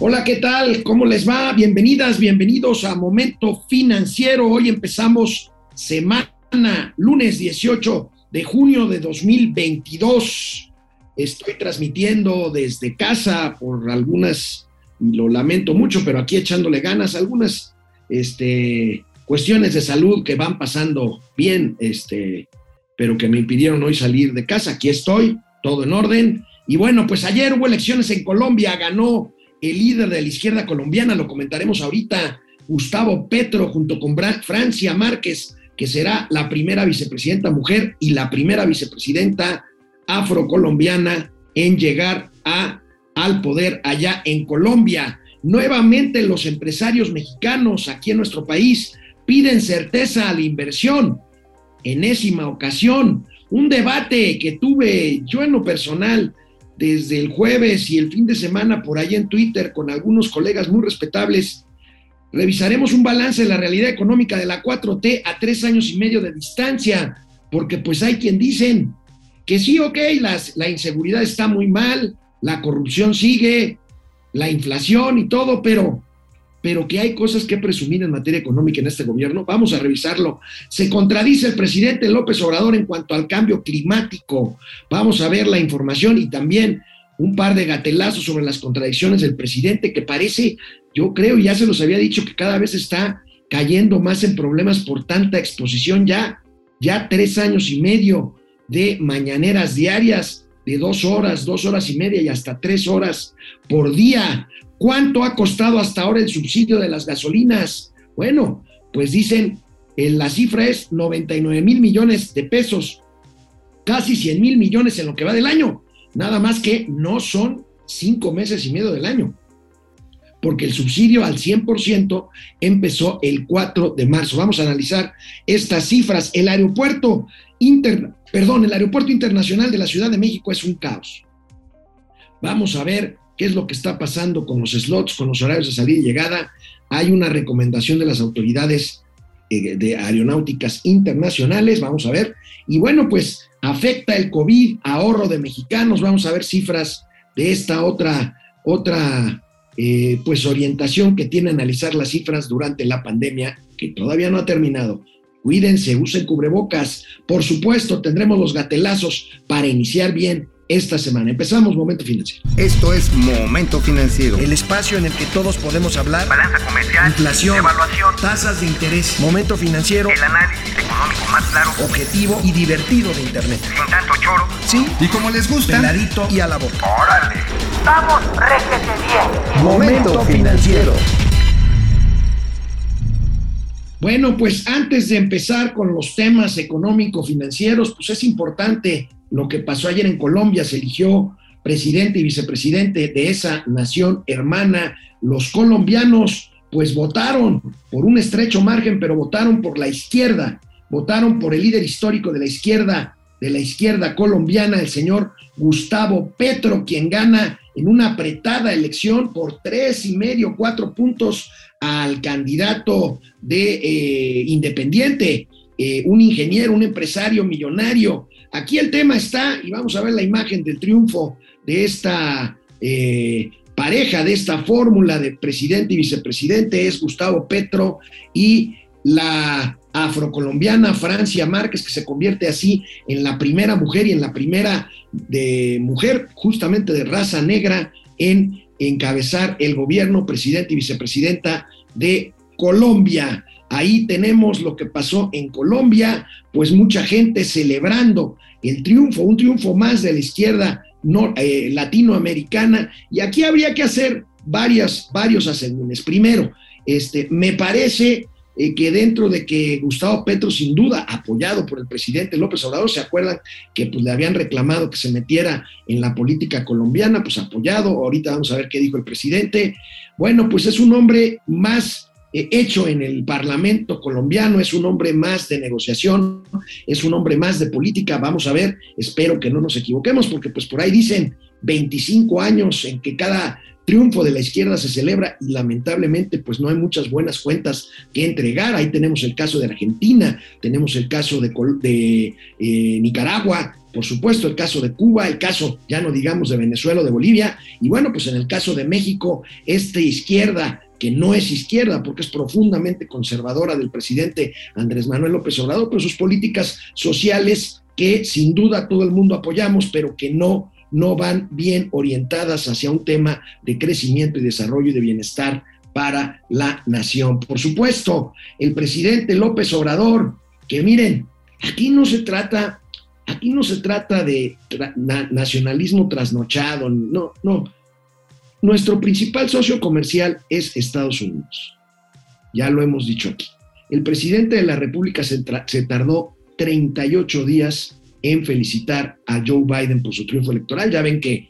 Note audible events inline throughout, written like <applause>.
Hola, ¿qué tal? ¿Cómo les va? Bienvenidas, bienvenidos a Momento Financiero. Hoy empezamos semana, lunes 18 de junio de 2022. Estoy transmitiendo desde casa por algunas, y lo lamento mucho, pero aquí echándole ganas, algunas este, cuestiones de salud que van pasando bien, este, pero que me impidieron hoy salir de casa. Aquí estoy, todo en orden. Y bueno, pues ayer hubo elecciones en Colombia, ganó el líder de la izquierda colombiana, lo comentaremos ahorita, Gustavo Petro, junto con Francia Márquez, que será la primera vicepresidenta mujer y la primera vicepresidenta afrocolombiana en llegar al poder allá en Colombia. Nuevamente los empresarios mexicanos aquí en nuestro país piden certeza a la inversión. Enésima ocasión, un debate que tuve yo en lo personal desde el jueves y el fin de semana por ahí en Twitter con algunos colegas muy respetables. Revisaremos un balance de la realidad económica de la 4T a tres años y medio de distancia, porque pues hay quien dicen que sí, ok, las, la inseguridad está muy mal, la corrupción sigue, la inflación y todo, pero pero que hay cosas que presumir en materia económica en este gobierno. Vamos a revisarlo. Se contradice el presidente López Obrador en cuanto al cambio climático. Vamos a ver la información y también un par de gatelazos sobre las contradicciones del presidente que parece, yo creo, ya se los había dicho, que cada vez está cayendo más en problemas por tanta exposición ya, ya tres años y medio de mañaneras diarias de dos horas, dos horas y media y hasta tres horas por día. ¿Cuánto ha costado hasta ahora el subsidio de las gasolinas? Bueno, pues dicen, eh, la cifra es 99 mil millones de pesos, casi 100 mil millones en lo que va del año. Nada más que no son cinco meses y medio del año, porque el subsidio al 100% empezó el 4 de marzo. Vamos a analizar estas cifras. El aeropuerto, inter, perdón, el aeropuerto internacional de la Ciudad de México es un caos. Vamos a ver qué es lo que está pasando con los slots, con los horarios de salida y llegada. Hay una recomendación de las autoridades eh, de aeronáuticas internacionales, vamos a ver. Y bueno, pues afecta el COVID, ahorro de mexicanos, vamos a ver cifras de esta otra, otra eh, pues orientación que tiene analizar las cifras durante la pandemia, que todavía no ha terminado. Cuídense, usen cubrebocas. Por supuesto, tendremos los gatelazos para iniciar bien esta semana. Empezamos Momento Financiero. Esto es Momento Financiero. El espacio en el que todos podemos hablar. Balanza comercial. Inflación. Evaluación. Tasas de interés. Momento Financiero. El análisis económico más claro. Objetivo y divertido de Internet. Sin tanto choro. Sí. Y como les gusta. Peladito y a la boca. Órale. Vamos, réjete bien. Momento Financiero. Bueno, pues antes de empezar con los temas económico-financieros, pues es importante lo que pasó ayer en Colombia, se eligió presidente y vicepresidente de esa nación hermana. Los colombianos pues votaron por un estrecho margen, pero votaron por la izquierda, votaron por el líder histórico de la izquierda, de la izquierda colombiana, el señor Gustavo Petro, quien gana en una apretada elección por tres y medio, cuatro puntos al candidato de eh, independiente, eh, un ingeniero, un empresario millonario, Aquí el tema está, y vamos a ver la imagen del triunfo de esta eh, pareja, de esta fórmula de presidente y vicepresidente, es Gustavo Petro y la afrocolombiana Francia Márquez, que se convierte así en la primera mujer y en la primera de mujer justamente de raza negra en encabezar el gobierno, presidente y vicepresidenta de Colombia. Ahí tenemos lo que pasó en Colombia, pues mucha gente celebrando el triunfo, un triunfo más de la izquierda eh, latinoamericana. Y aquí habría que hacer varias, varios asegúnes. Primero, este, me parece eh, que dentro de que Gustavo Petro, sin duda, apoyado por el presidente López Obrador, se acuerdan que pues, le habían reclamado que se metiera en la política colombiana, pues apoyado. Ahorita vamos a ver qué dijo el presidente. Bueno, pues es un hombre más hecho en el Parlamento colombiano, es un hombre más de negociación, es un hombre más de política, vamos a ver, espero que no nos equivoquemos, porque pues por ahí dicen 25 años en que cada triunfo de la izquierda se celebra y lamentablemente pues no hay muchas buenas cuentas que entregar. Ahí tenemos el caso de Argentina, tenemos el caso de, de eh, Nicaragua, por supuesto, el caso de Cuba, el caso, ya no digamos, de Venezuela o de Bolivia, y bueno, pues en el caso de México, esta izquierda que no es izquierda porque es profundamente conservadora del presidente Andrés Manuel López Obrador, pero sus políticas sociales que sin duda todo el mundo apoyamos, pero que no, no van bien orientadas hacia un tema de crecimiento y desarrollo y de bienestar para la nación. Por supuesto, el presidente López Obrador, que miren, aquí no se trata, aquí no se trata de nacionalismo trasnochado, no, no. Nuestro principal socio comercial es Estados Unidos. Ya lo hemos dicho aquí. El presidente de la República se, se tardó 38 días en felicitar a Joe Biden por su triunfo electoral. Ya ven que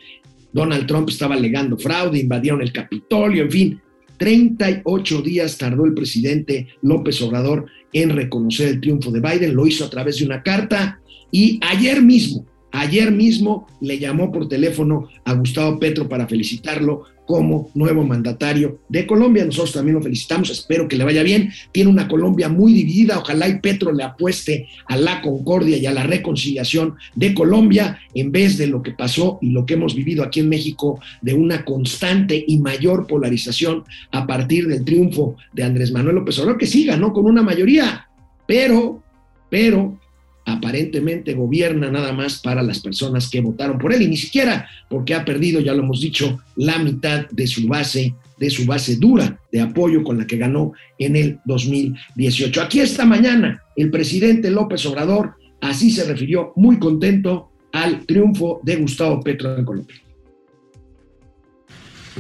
Donald Trump estaba alegando fraude, invadieron el Capitolio, en fin. 38 días tardó el presidente López Obrador en reconocer el triunfo de Biden, lo hizo a través de una carta y ayer mismo, ayer mismo le llamó por teléfono a Gustavo Petro para felicitarlo como nuevo mandatario de Colombia. Nosotros también lo felicitamos, espero que le vaya bien. Tiene una Colombia muy dividida, ojalá y Petro le apueste a la concordia y a la reconciliación de Colombia en vez de lo que pasó y lo que hemos vivido aquí en México de una constante y mayor polarización a partir del triunfo de Andrés Manuel López Obrador, que sí ganó con una mayoría, pero, pero aparentemente gobierna nada más para las personas que votaron por él y ni siquiera porque ha perdido, ya lo hemos dicho, la mitad de su base, de su base dura de apoyo con la que ganó en el 2018. Aquí esta mañana el presidente López Obrador así se refirió muy contento al triunfo de Gustavo Petro en Colombia.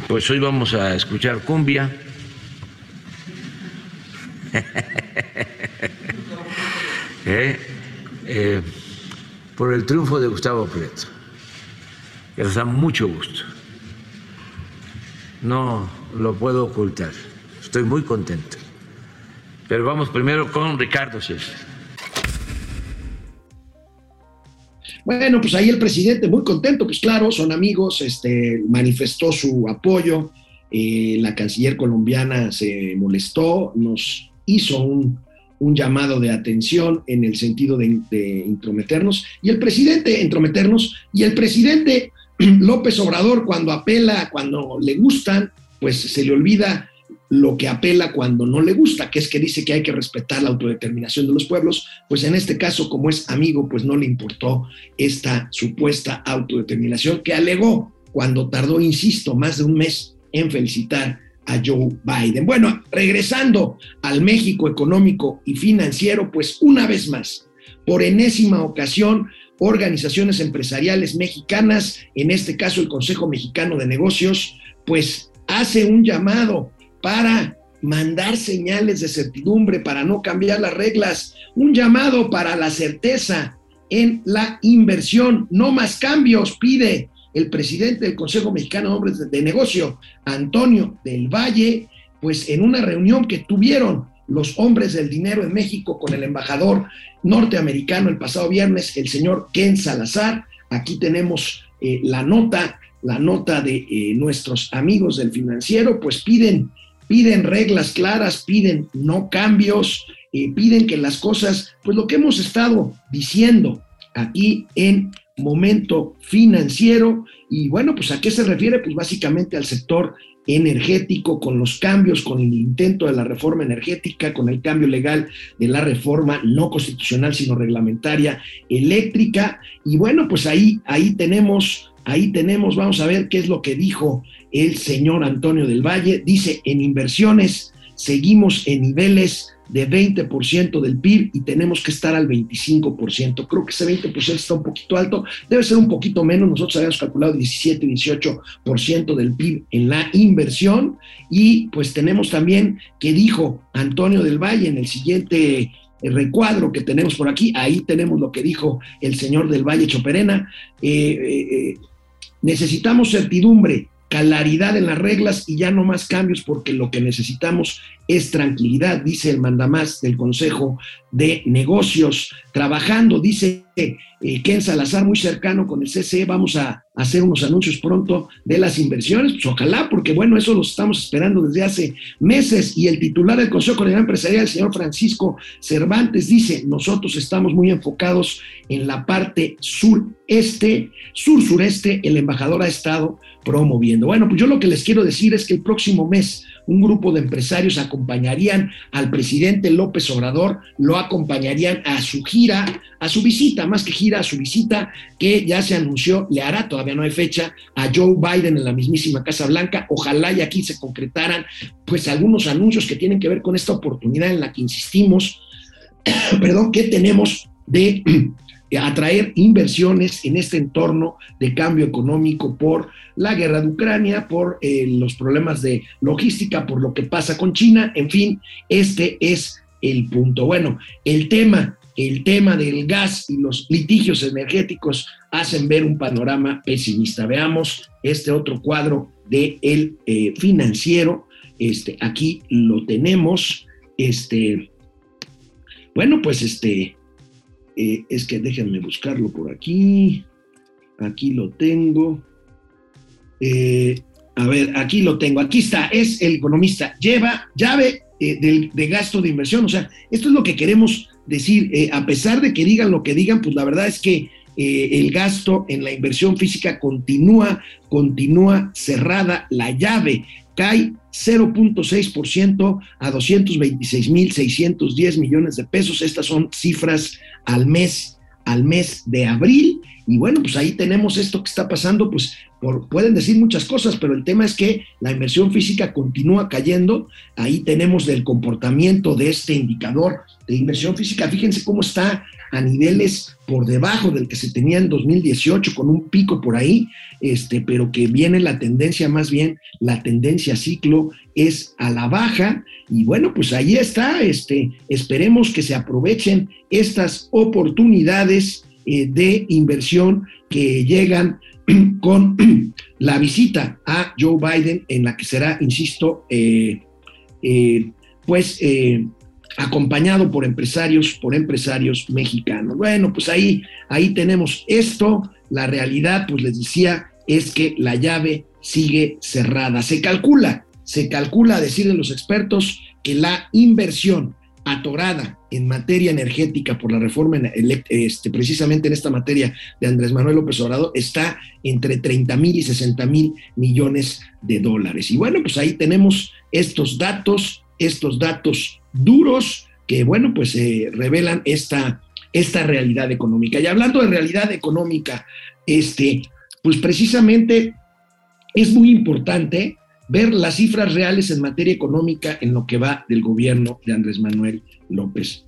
Pues hoy vamos a escuchar cumbia. <laughs> ¿Eh? Eh, por el triunfo de Gustavo Petro, que nos da mucho gusto. No lo puedo ocultar, estoy muy contento. Pero vamos primero con Ricardo Schiff. Bueno, pues ahí el presidente muy contento, pues claro, son amigos, este, manifestó su apoyo, eh, la canciller colombiana se molestó, nos hizo un, un llamado de atención en el sentido de, intrometernos. Y el presidente, entrometernos, y el presidente <clears throat> López Obrador cuando apela, cuando le gustan, pues se le olvida lo que apela cuando no le gusta, que es que dice que hay que respetar la autodeterminación de los pueblos, pues en este caso, como es amigo, pues no le importó esta supuesta autodeterminación que alegó cuando tardó, insisto, más de un mes en felicitar a Joe Biden. Bueno, regresando al México económico y financiero, pues una vez más, por enésima ocasión, organizaciones empresariales mexicanas, en este caso el Consejo Mexicano de Negocios, pues hace un llamado para mandar señales de certidumbre, para no cambiar las reglas, un llamado para la certeza en la inversión, no más cambios, pide el presidente del Consejo Mexicano de Hombres de Negocio, Antonio del Valle, pues en una reunión que tuvieron los hombres del dinero en México con el embajador norteamericano el pasado viernes, el señor Ken Salazar. Aquí tenemos eh, la nota, la nota de eh, nuestros amigos del financiero, pues piden, piden reglas claras, piden no cambios, eh, piden que las cosas, pues lo que hemos estado diciendo aquí en momento financiero. Y bueno, pues a qué se refiere? Pues básicamente al sector energético, con los cambios, con el intento de la reforma energética, con el cambio legal de la reforma no constitucional, sino reglamentaria eléctrica. Y bueno, pues ahí, ahí tenemos, ahí tenemos, vamos a ver qué es lo que dijo el señor Antonio del Valle. Dice, en inversiones seguimos en niveles de 20% del PIB y tenemos que estar al 25%. Creo que ese 20% está un poquito alto, debe ser un poquito menos. Nosotros habíamos calculado 17, 18% del PIB en la inversión y pues tenemos también que dijo Antonio del Valle en el siguiente recuadro que tenemos por aquí, ahí tenemos lo que dijo el señor del Valle Choperena. Eh, eh, eh, necesitamos certidumbre, claridad en las reglas y ya no más cambios porque lo que necesitamos es tranquilidad, dice el mandamás del Consejo de Negocios. Trabajando, dice eh, Ken Salazar, muy cercano con el CCE, vamos a hacer unos anuncios pronto de las inversiones, pues ojalá, porque bueno, eso lo estamos esperando desde hace meses. Y el titular del Consejo Coordinador Empresarial, el señor Francisco Cervantes, dice, nosotros estamos muy enfocados en la parte sureste, sur-sureste, el embajador ha estado promoviendo. Bueno, pues yo lo que les quiero decir es que el próximo mes un grupo de empresarios acompañarían al presidente López Obrador, lo acompañarían a su gira, a su visita, más que gira, a su visita que ya se anunció, le hará, todavía no hay fecha, a Joe Biden en la mismísima Casa Blanca. Ojalá y aquí se concretaran pues algunos anuncios que tienen que ver con esta oportunidad en la que insistimos, <coughs> perdón, que tenemos de atraer inversiones en este entorno de cambio económico por la guerra de Ucrania, por eh, los problemas de logística, por lo que pasa con China, en fin, este es el punto. Bueno, el tema, el tema del gas y los litigios energéticos hacen ver un panorama pesimista. Veamos este otro cuadro de el eh, financiero. Este, aquí lo tenemos. Este, bueno, pues este, eh, es que déjenme buscarlo por aquí. Aquí lo tengo. Eh, a ver, aquí lo tengo. Aquí está. Es el economista. Lleva llave eh, de, gasto de inversión. O sea, esto es lo que queremos decir. a pesar de que digan lo que digan, pues la verdad es que el gasto en la inversión física continúa, continúa cerrada. La llave cae 0.6% a 226.610 millones de pesos. Estas son cifras al mes, al mes de abril. Y bueno, pues ahí tenemos esto que está pasando, pues pueden decir muchas cosas, pero el tema es que la inversión física continúa cayendo. Ahí tenemos del comportamiento de este indicador de inversión física. Fíjense cómo está a niveles por debajo del que se tenía en 2018, con un pico por ahí, este, pero que viene la tendencia, más bien la tendencia ciclo es a la baja. Y bueno, pues ahí está, este, esperemos que se aprovechen estas oportunidades eh, de inversión que llegan <clears throat> con <clears throat> la visita a Joe Biden, en la que será, insisto, eh, eh, pues acompañado por empresarios, por empresarios mexicanos. Bueno, pues ahí, ahí tenemos esto. La realidad, pues les decía, es que la llave sigue cerrada. Se calcula, se calcula, a decir de los expertos, que la inversión atorada en materia energética por la reforma, este, precisamente en esta materia de Andrés Manuel López Obrador, está entre 30 mil y 60 mil millones de dólares. Y bueno, pues ahí tenemos estos datos, estos datos duros que, bueno, pues eh, revelan esta, esta realidad económica. Y hablando de realidad económica, este, pues precisamente es muy importante ver las cifras reales en materia económica en lo que va del gobierno de Andrés Manuel López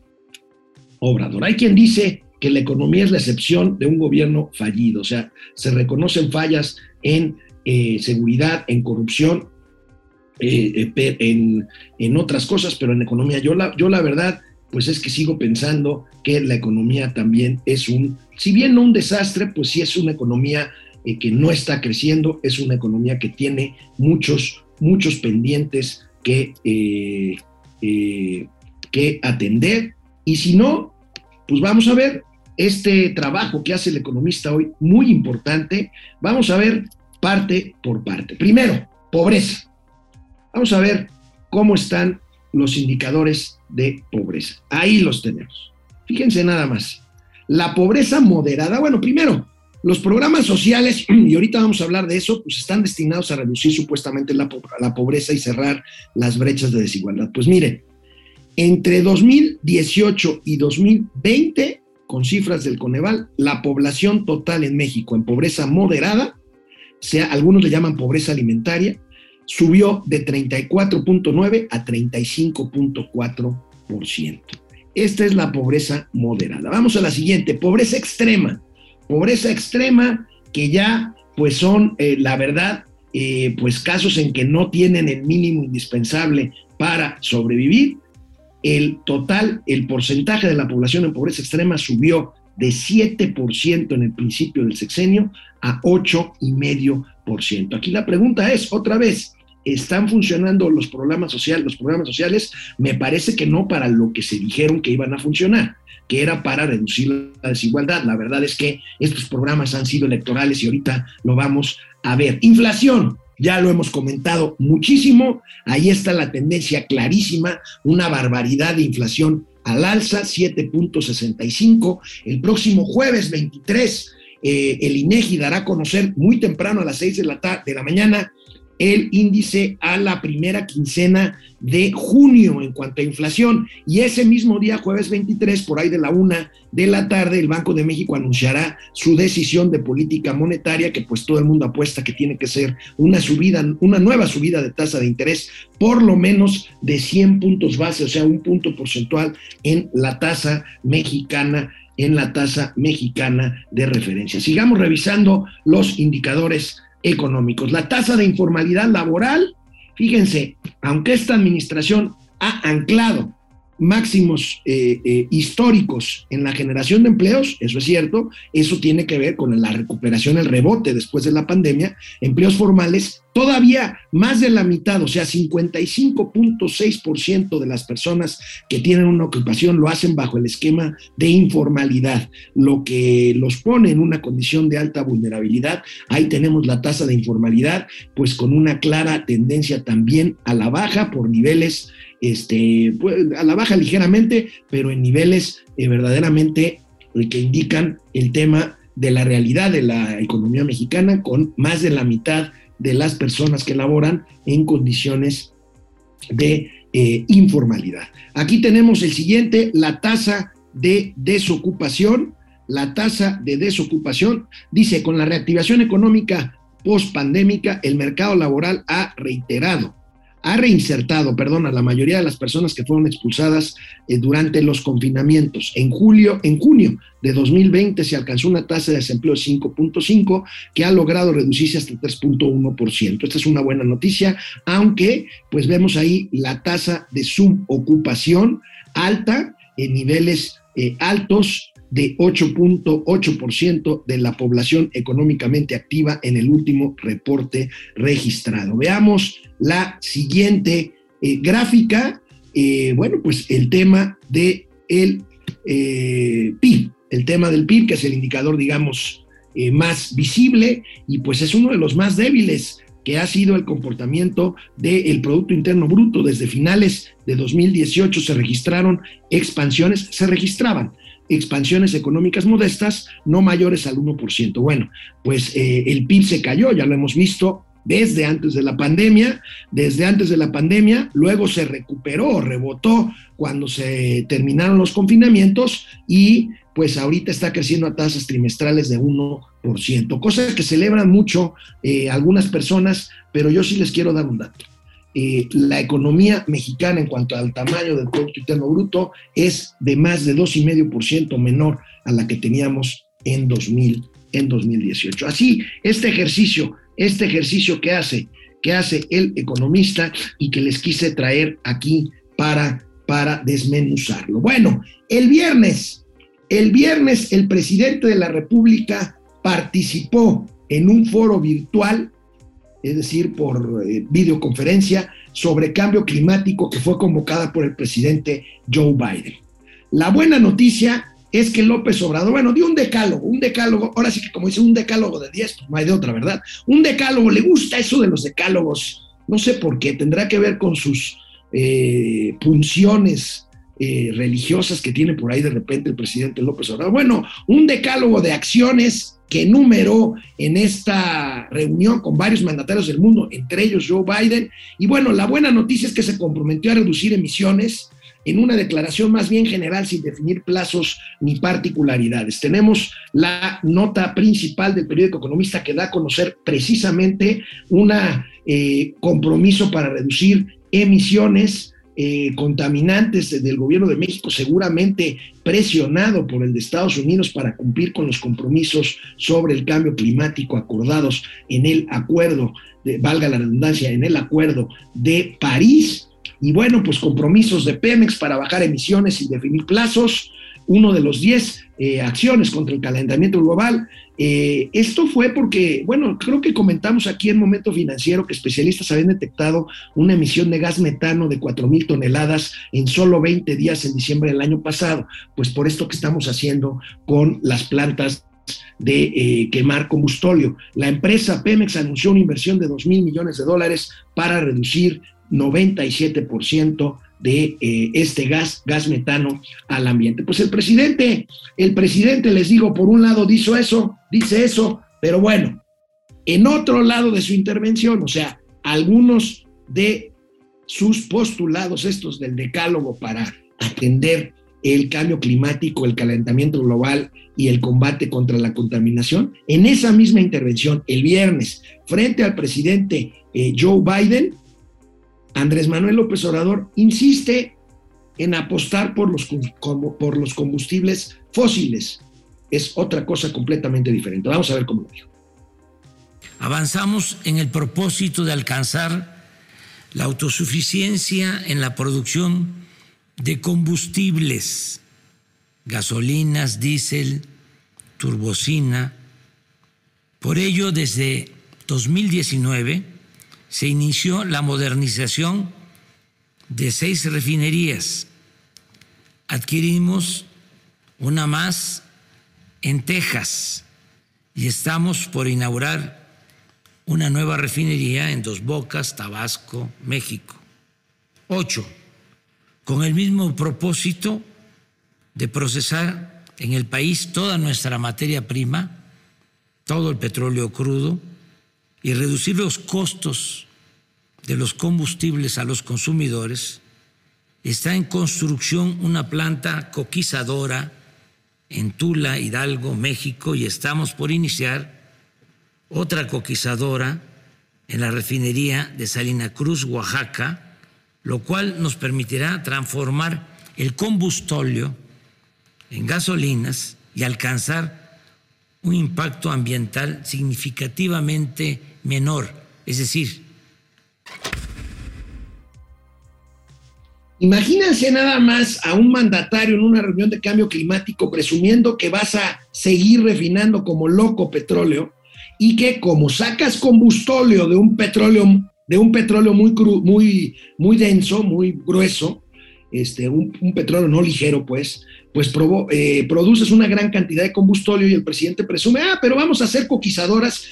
Obrador. Hay quien dice que la economía es la excepción de un gobierno fallido, o sea, se reconocen fallas en eh, seguridad, en corrupción, eh, eh, en, en, otras cosas, pero en economía. Yo la, yo la verdad, pues es que sigo pensando que la economía también es un, si bien no un desastre, pues sí es una economía que no está creciendo, es una economía que tiene muchos, muchos pendientes que, eh, eh, que atender. Y si no, pues vamos a ver este trabajo que hace el economista hoy, muy importante. Vamos a ver parte por parte. Primero, pobreza. Vamos a ver cómo están los indicadores de pobreza. Ahí los tenemos. Fíjense nada más. La pobreza moderada, bueno, primero, los programas sociales, <clears throat> y ahorita vamos a hablar de eso, pues están destinados a reducir supuestamente la, pobreza y cerrar las brechas de desigualdad. Pues miren, entre 2018 y 2020, con cifras del Coneval, la población total en México en pobreza moderada, sea, algunos le llaman pobreza alimentaria, subió de 34.9 a 35.4%. Esta es la pobreza moderada. Vamos a la siguiente, pobreza extrema pobreza extrema, que ya pues son, eh, la verdad, eh, pues casos en que no tienen el mínimo indispensable para sobrevivir. El total, el porcentaje de la población en pobreza extrema subió de 7% en el principio del sexenio a 8,5%. Aquí la pregunta es, otra vez, están funcionando los programas sociales, los programas sociales, me parece que no para lo que se dijeron que iban a funcionar, que era para reducir la desigualdad. La verdad es que estos programas han sido electorales y ahorita lo vamos a ver. Inflación, ya lo hemos comentado muchísimo, ahí está la tendencia clarísima, una barbaridad de inflación al alza, 7.65. El próximo jueves 23, eh, el INEGI dará a conocer muy temprano a las 6 de la, de la mañana el índice a la primera quincena de junio en cuanto a inflación. Y ese mismo día, jueves 23, por ahí de la una de la tarde, el Banco de México anunciará su decisión de política monetaria, que pues todo el mundo apuesta que tiene que ser una subida, una nueva subida de tasa de interés, por lo menos de 100 puntos base, o sea, un punto porcentual en la tasa mexicana en la tasa mexicana de referencia. Sigamos revisando los indicadores económicos. La tasa de informalidad laboral, fíjense, aunque esta administración ha anclado máximos eh, eh, históricos en la generación de empleos, eso es cierto, eso tiene que ver con la recuperación, el rebote después de la pandemia, empleos formales, todavía más de la mitad, o sea, 55.6% de las personas que tienen una ocupación lo hacen bajo el esquema de informalidad, lo que los pone en una condición de alta vulnerabilidad. Ahí tenemos la tasa de informalidad, pues con una clara tendencia también a la baja por niveles este, pues, a la baja ligeramente, pero en niveles eh, verdaderamente eh, que indican el tema de la realidad de la economía mexicana, con más de la mitad de las personas que laboran en condiciones de eh, informalidad. Aquí tenemos el siguiente, la tasa de desocupación. La tasa de desocupación dice, con la reactivación económica post pandémica, el mercado laboral ha reiterado ha reinsertado, perdón, a la mayoría de las personas que fueron expulsadas eh, durante los confinamientos. En julio, en junio de 2020 se alcanzó una tasa de desempleo de 5.5 que ha logrado reducirse hasta el 3.1%. Esta es una buena noticia, aunque pues vemos ahí la tasa de subocupación alta en niveles eh, altos de 8.8% de la población económicamente activa en el último reporte registrado. Veamos la siguiente eh, gráfica. Eh, bueno, pues el tema del de eh, PIB, el tema del PIB, que es el indicador, digamos, más visible y pues es uno de los más débiles que ha sido el comportamiento del Producto Interno Bruto. Desde finales de 2018 se registraron expansiones, se registraban expansiones económicas modestas no mayores al 1%. Bueno, pues eh, el PIB se cayó, ya lo hemos visto desde antes de la pandemia, desde antes de la pandemia, luego se recuperó, rebotó cuando se terminaron los confinamientos y pues ahorita está creciendo a tasas trimestrales de 1%, cosa que celebran mucho eh, algunas personas, pero yo sí les quiero dar un dato. Eh, la economía mexicana en cuanto al tamaño del Producto Interno Bruto es de más de 2,5% menor a la que teníamos en, 2000, en 2018. Así, este ejercicio, este ejercicio que hace, que hace el economista y que les quise traer aquí para, para desmenuzarlo. Bueno, el viernes, el viernes el presidente de la República participó en un foro virtual es decir, por eh, videoconferencia, sobre cambio climático que fue convocada por el presidente Joe Biden. La buena noticia es que López Obrador, bueno, dio un decálogo, un decálogo, ahora sí que como dice, un decálogo de 10, pues no hay de otra, ¿verdad? Un decálogo, le gusta eso de los decálogos, no sé por qué, tendrá que ver con sus eh, funciones eh, religiosas que tiene por ahí de repente el presidente López Obrador. Bueno, un decálogo de acciones que enumeró en esta reunión con varios mandatarios del mundo, entre ellos Joe Biden. Y bueno, la buena noticia es que se comprometió a reducir emisiones en una declaración más bien general sin definir plazos ni particularidades. Tenemos la nota principal del periódico Economista que da a conocer precisamente un eh, compromiso para reducir emisiones eh, contaminantes del gobierno de México, seguramente presionado por el de Estados Unidos para cumplir con los compromisos sobre el cambio climático acordados en el acuerdo, de, valga la redundancia, en el acuerdo de París. Y bueno, pues compromisos de Pemex para bajar emisiones y definir plazos. uno de los 10 eh, acciones contra el calentamiento global. Eh, esto fue porque, bueno, creo que comentamos aquí en Momento Financiero que especialistas habían detectado una emisión de gas metano de 4 mil toneladas en solo 20 días en diciembre del año pasado. Pues por esto que estamos haciendo con las plantas de eh, quemar combustóleo. La empresa Pemex anunció una inversión de 2 mil millones de dólares para reducir 97% de eh, este gas, gas metano al ambiente. Pues el presidente, el presidente, les digo, por un lado dice eso, dice eso, pero bueno, en otro lado de su intervención, o sea, algunos de sus postulados, estos del decálogo para atender el cambio climático, el calentamiento global y el combate contra la contaminación, en esa misma intervención, el viernes, frente al presidente eh, Joe Biden, Andrés Manuel López Obrador insiste en apostar por los, por los combustibles fósiles. Es otra cosa completamente diferente. Vamos a ver cómo lo dijo. Avanzamos en el propósito de alcanzar la autosuficiencia en la producción de combustibles, gasolinas, diésel, turbocina. Por ello, desde 2019, se inició la modernización de seis refinerías. Adquirimos una más en Texas y estamos por inaugurar una nueva refinería en Dos Bocas, Tabasco, México. Ocho, con el mismo propósito de procesar en el país toda nuestra materia prima, todo el petróleo crudo, y reducir los costos de los combustibles a los consumidores, está en construcción una planta coquizadora en Tula, Hidalgo, México, y estamos por iniciar otra coquizadora en la refinería de Salina Cruz, Oaxaca, lo cual nos permitirá transformar el combustóleo en gasolinas y alcanzar un impacto ambiental significativamente menor. Es decir, Imagínense nada más a un mandatario en una reunión de cambio climático presumiendo que vas a seguir refinando como loco petróleo y que como sacas combustóleo de un petróleo de un petróleo muy muy muy denso, muy grueso, este, un, petróleo no ligero, pues, pues eh, produces una gran cantidad de combustóleo y el presidente presume, ah, pero vamos a hacer coquizadoras.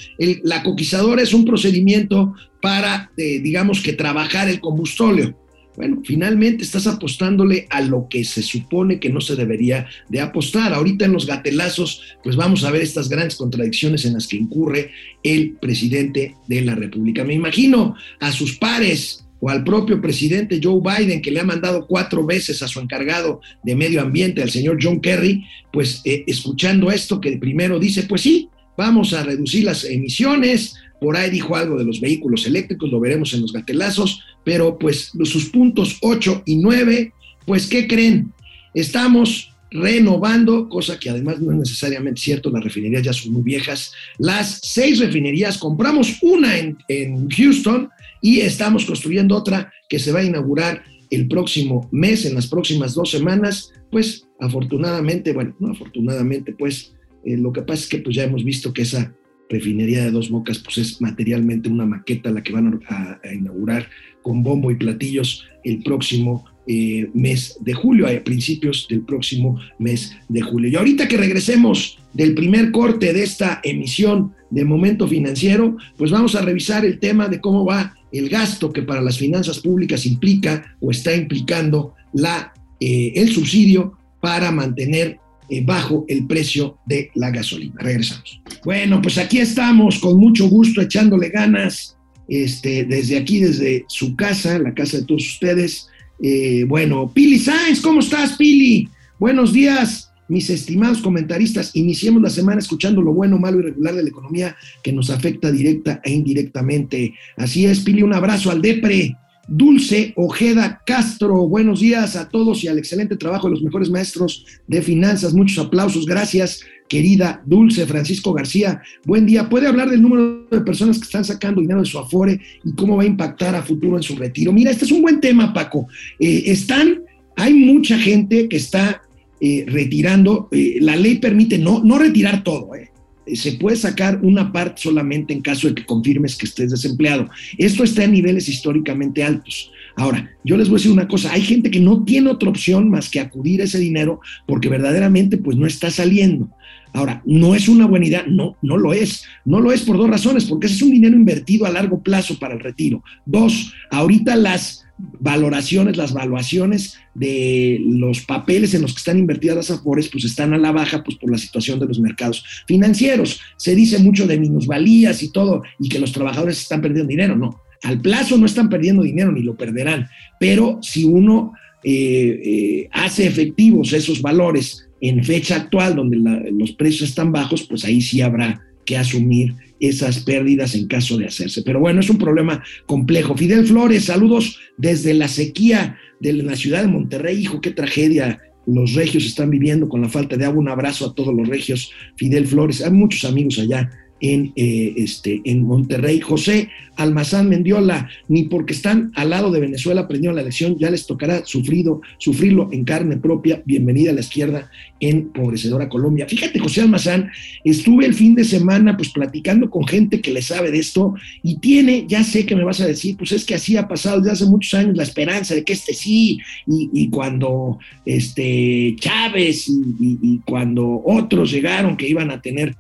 la coquizadora es un procedimiento para, eh, digamos que, trabajar el combustóleo. Bueno, finalmente estás apostándole a lo que se supone que no se debería de apostar. Ahorita en los gatelazos, pues vamos a ver estas grandes contradicciones en las que incurre el presidente de la República. Me imagino a sus pares o al propio presidente Joe Biden, que le ha mandado cuatro veces a su encargado de medio ambiente, al señor John Kerry, pues eh, escuchando esto que primero dice, pues sí, vamos a reducir las emisiones, por ahí dijo algo de los vehículos eléctricos, lo veremos en los gatelazos, pero pues sus puntos 8 y 9, pues ¿qué creen? Estamos renovando, cosa que además no es necesariamente cierto, las refinerías ya son muy viejas, las seis refinerías, compramos una en, en Houston, y estamos construyendo otra que se va a inaugurar el próximo mes, en las próximas dos semanas, pues afortunadamente, bueno, no afortunadamente, pues eh, lo que pasa es que pues ya hemos visto que esa refinería de dos bocas pues es materialmente una maqueta la que van a, inaugurar con bombo y platillos el próximo eh, mes de julio, a principios del próximo mes de julio. Y ahorita que regresemos del primer corte de esta emisión de Momento Financiero, pues vamos a revisar el tema de cómo va el gasto que para las finanzas públicas implica o está implicando la, eh, el subsidio para mantener eh, bajo el precio de la gasolina. Regresamos. Bueno, pues aquí estamos con mucho gusto echándole ganas este, desde aquí, desde su casa, la casa de todos ustedes. Eh, bueno, Pili Sainz, ¿cómo estás, Pili? Buenos días mis estimados comentaristas, iniciemos la semana escuchando lo bueno, malo y regular de la economía que nos afecta directa e indirectamente. Así es, Pili, un abrazo al DEPRE. Dulce Ojeda Castro, buenos días a todos y al excelente trabajo de los mejores maestros de finanzas. Muchos aplausos, gracias, querida Dulce Francisco García. Buen día. ¿Puede hablar del número de personas que están sacando dinero de su Afore y cómo va a impactar a futuro en su retiro? Mira, este es un buen tema, Paco. Eh, están, hay mucha gente que está eh, retirando, eh, la ley permite no, no retirar todo, ¿eh? se puede sacar una parte solamente en caso de que confirmes que estés desempleado. Esto está en niveles históricamente altos. Ahora, yo les voy a decir una cosa, hay gente que no tiene otra opción más que acudir a ese dinero porque verdaderamente pues no está saliendo. Ahora, no es una buena idea, no, no lo es. No lo es por dos razones, porque ese es un dinero invertido a largo plazo para el retiro. Dos, ahorita las valoraciones, las valuaciones de los papeles en los que están invertidas las afores, pues están a la baja pues por la situación de los mercados financieros. Se dice mucho de minusvalías y todo, y que los trabajadores están perdiendo dinero. No, al plazo no están perdiendo dinero ni lo perderán, pero si uno eh, eh, hace efectivos esos valores en fecha actual, donde los precios están bajos, pues ahí sí habrá que asumir esas pérdidas en caso de hacerse. Pero bueno, es un problema complejo. Fidel Flores, saludos desde la sequía de la ciudad de Monterrey. Hijo, qué tragedia los regios están viviendo con la falta de agua. Un abrazo a todos los regios. Fidel Flores, hay muchos amigos allá en, eh, este, en Monterrey. José Almazán Mendiola, ni porque están al lado de Venezuela aprendieron la lección, ya les tocará sufrido, sufrirlo en carne propia. Bienvenida a la izquierda en Pobrecedora Colombia. Fíjate, José Almazán, estuve el fin de semana pues platicando con gente que le sabe de esto y tiene, ya sé que me vas a decir, pues es que así ha pasado desde hace muchos años la esperanza de que este sí, y, cuando este Chávez y, y cuando otros llegaron que iban a tener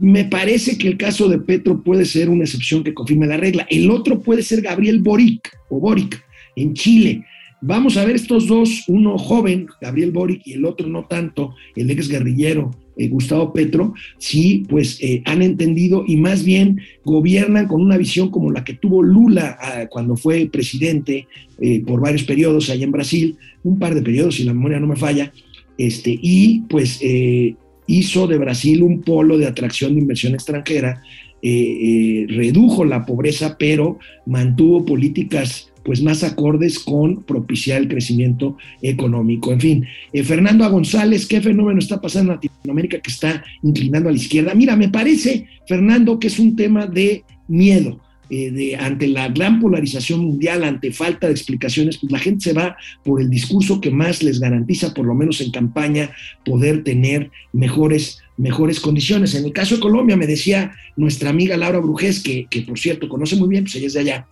me parece que el caso de Petro puede ser una excepción que confirme la regla. El otro puede ser Gabriel Boric o Boric en Chile. Vamos a ver estos dos, uno joven, Gabriel Boric, y el otro no tanto, el ex guerrillero eh, Gustavo Petro, sí, pues eh, han entendido y más bien gobiernan con una visión como la que tuvo Lula ah, cuando fue presidente eh, por varios periodos allá en Brasil, un par de periodos, si la memoria no me falla, este, y pues hizo de Brasil un polo de atracción de inversión extranjera, eh, eh, redujo la pobreza, pero mantuvo políticas pues más acordes con propiciar el crecimiento económico. En fin, eh, Fernando. González, ¿qué fenómeno está pasando en Latinoamérica que está inclinando a la izquierda? Mira, me parece, Fernando, que es un tema de miedo. Eh, de, ante la gran polarización mundial, ante falta de explicaciones, pues la gente se va por el discurso que más les garantiza, por lo menos en campaña, poder tener mejores, mejores condiciones. En el caso de Colombia, me decía nuestra amiga Laura Brujés, que, por cierto conoce muy bien, pues ella es de allá,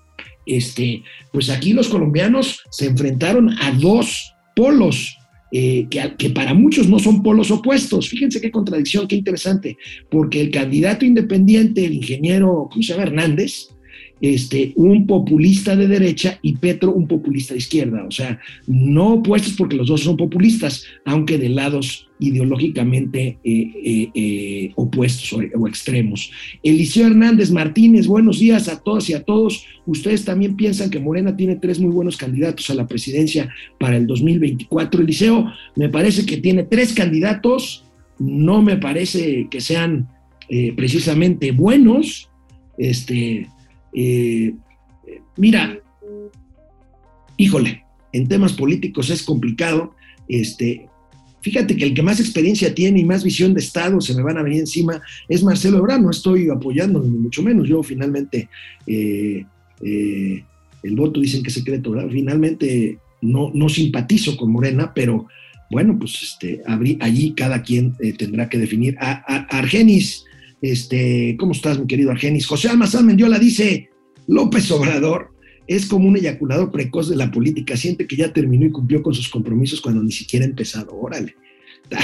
este, pues aquí los colombianos se enfrentaron a dos polos eh, que, que, para muchos no son polos opuestos. Fíjense qué contradicción, qué interesante, porque el candidato independiente, el ingeniero, ¿cómo se llama? Hernández, este, un populista de derecha y Petro un populista de izquierda. O sea, no opuestos porque los dos son populistas, aunque de lados ideológicamente eh, eh, eh, opuestos o, extremos. Eliseo Hernández Martínez, buenos días a todas y a todos. Ustedes también piensan que Morena tiene tres muy buenos candidatos a la presidencia para el 2024. Eliseo, me parece que tiene tres candidatos, no me parece que sean precisamente buenos. Este, eh, mira, híjole, en temas políticos es complicado. Este, fíjate que el que más experiencia tiene y más visión de Estado se me van a venir encima es Marcelo Ebrard. No estoy apoyando ni mucho menos. Yo finalmente, eh, eh, el voto dicen que es secreto, ¿verdad? Finalmente no, no simpatizo con Morena, pero bueno, pues este, allí cada quien tendrá que definir. A, Argenis este, ¿Cómo estás, mi querido Argenis? José Almazán Mendiola dice, López Obrador es como un eyaculador precoz de la política, siente que ya terminó y cumplió con sus compromisos cuando ni siquiera ha empezado. Órale. <laughs>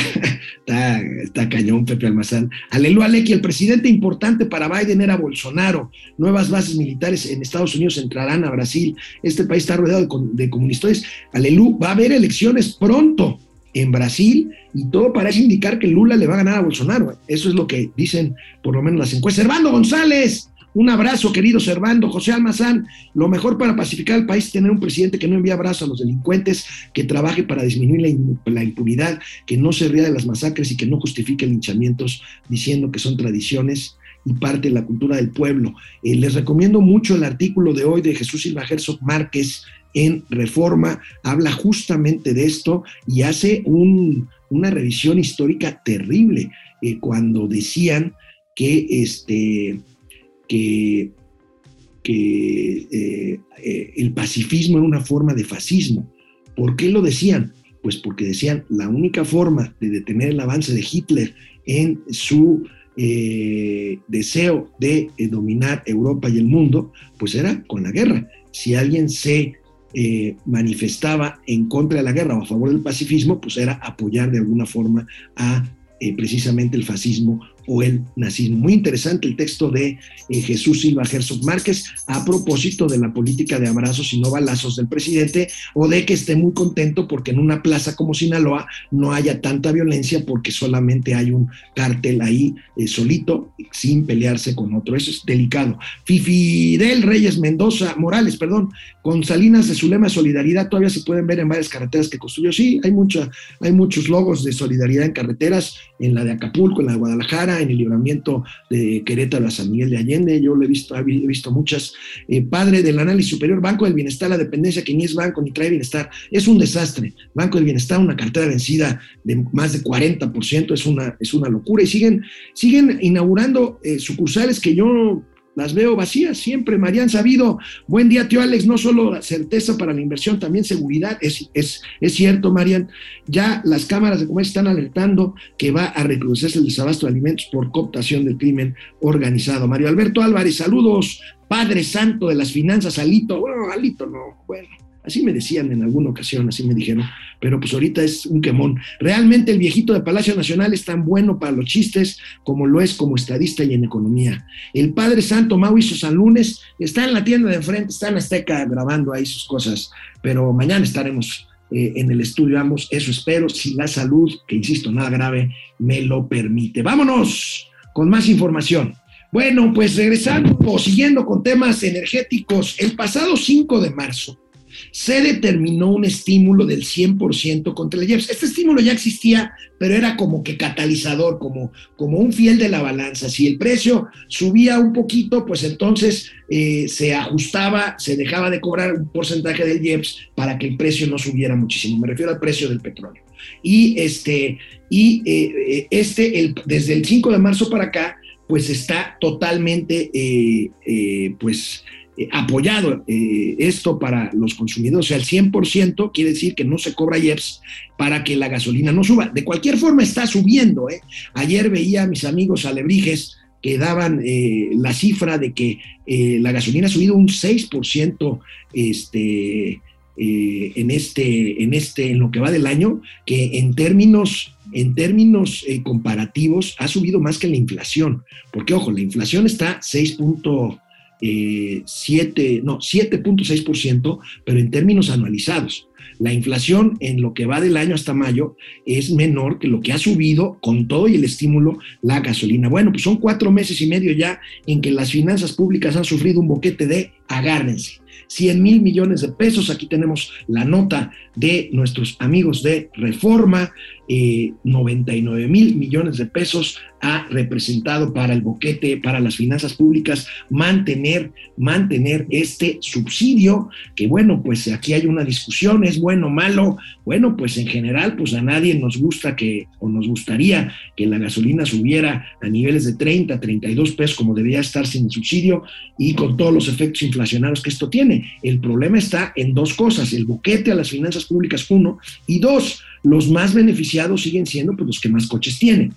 Está, está, cañón, Pepe Almazán. Aleluya, Aleki, el presidente importante para Biden era Bolsonaro. Nuevas bases militares en Estados Unidos entrarán a Brasil. Este país está rodeado de, de comunistas. Aleluya, va a haber elecciones pronto en Brasil y todo parece indicar que Lula le va a ganar a Bolsonaro. Eso es lo que dicen por lo menos las encuestas. Servando González, un abrazo, querido Servando. José Almazán, lo mejor para pacificar el país es tener un presidente que no envía abrazos a los delincuentes, que trabaje para disminuir la, impunidad, que no se ría de las masacres y que no justifique linchamientos diciendo que son tradiciones y parte de la cultura del pueblo. Eh, les recomiendo mucho el artículo de hoy de Jesús Silva Herzog Márquez en Reforma, habla justamente de esto y hace una revisión histórica terrible eh, cuando decían que, este, eh, eh, el pacifismo era una forma de fascismo. ¿Por qué lo decían? Pues porque decían, la única forma de detener el avance de Hitler en su deseo de dominar Europa y el mundo, pues era con la guerra. Si alguien se eh, manifestaba en contra de la guerra o a favor del pacifismo, pues era apoyar de alguna forma a precisamente el fascismo o el nazismo. Muy interesante el texto de eh, Jesús Silva Herzog Márquez a propósito de la política de abrazos y no balazos del presidente o de que esté muy contento porque en una plaza como Sinaloa no haya tanta violencia porque solamente hay un cártel ahí eh, solito sin pelearse con otro. Eso es delicado. Fidel Reyes Mendoza, Morales, perdón, con Salinas de su lema Solidaridad todavía se pueden ver en varias carreteras que construyó. Sí, hay, mucha, hay muchos logos de solidaridad en carreteras, en la de Acapulco, en la de Guadalajara, en el libramiento de Querétaro a San Miguel de Allende, yo lo he visto, he visto muchas. Eh, padre del análisis superior, Banco del Bienestar, la dependencia que ni es banco ni trae bienestar, es un desastre. Banco del Bienestar, una cartera vencida de más de 40%, es una, es una locura. Y siguen, siguen inaugurando eh, sucursales que yo las veo vacías siempre. Marian Sabido, buen día, tío Alex. No solo certeza para la inversión, también seguridad. Es, es, es cierto, Marian. Ya las cámaras de comercio están alertando que va a recrudecerse el desabasto de alimentos por cooptación del crimen organizado. Mario Alberto Álvarez, saludos. Padre Santo de las Finanzas, Alito. Bueno, Alito no, bueno Así me decían en alguna ocasión, así me dijeron, pero pues ahorita es un quemón. Realmente el viejito de Palacio Nacional es tan bueno para los chistes como lo es como estadista y en economía. El Padre Santo Mauricio San Lunes está en la tienda de enfrente, está en Azteca grabando ahí sus cosas, pero mañana estaremos eh, en el estudio ambos, eso espero, si la salud, que insisto, nada grave, me lo permite. Vámonos con más información. Bueno, pues regresando siguiendo con temas energéticos, el pasado 5 de marzo, se determinó un estímulo del 100% contra el IEPS. Este estímulo ya existía, pero era como que catalizador, como, como un fiel de la balanza. Si el precio subía un poquito, pues entonces eh, se ajustaba, se dejaba de cobrar un porcentaje del IEPS para que el precio no subiera muchísimo. Me refiero al precio del petróleo. Y este, y, eh, este el, desde el 5 de marzo para acá, pues está totalmente, eh, pues, eh, apoyado eh, esto para los consumidores, o sea, el 100% quiere decir que no se cobra IEPS para que la gasolina no suba. De cualquier forma está subiendo. ¿eh? Ayer veía a mis amigos alebrijes que daban la cifra de que la gasolina ha subido un 6% este, en, este, en, este, en lo que va del año, que en términos, en términos comparativos ha subido más que la inflación. Porque, ojo, la inflación está 6. 7, eh, no, 7.6%, pero en términos anualizados. La inflación en lo que va del año hasta mayo es menor que lo que ha subido con todo y el estímulo la gasolina. Bueno, pues son cuatro meses y medio ya en que las finanzas públicas han sufrido un boquete de agárrense. 100 mil millones de pesos. Aquí tenemos la nota de nuestros amigos de Reforma. 99 eh, mil millones de pesos ha representado para el boquete, para las finanzas públicas, mantener, mantener este subsidio, que bueno, pues aquí hay una discusión, es bueno o malo, bueno, pues en general, pues a nadie nos gusta que, o nos gustaría que la gasolina subiera a niveles de 30, 32 pesos, como debería estar sin subsidio, y con todos los efectos inflacionarios que esto tiene. El problema está en dos cosas, el boquete a las finanzas públicas, uno, y dos, los más beneficiados siguen siendo pues, los que más coches tienen,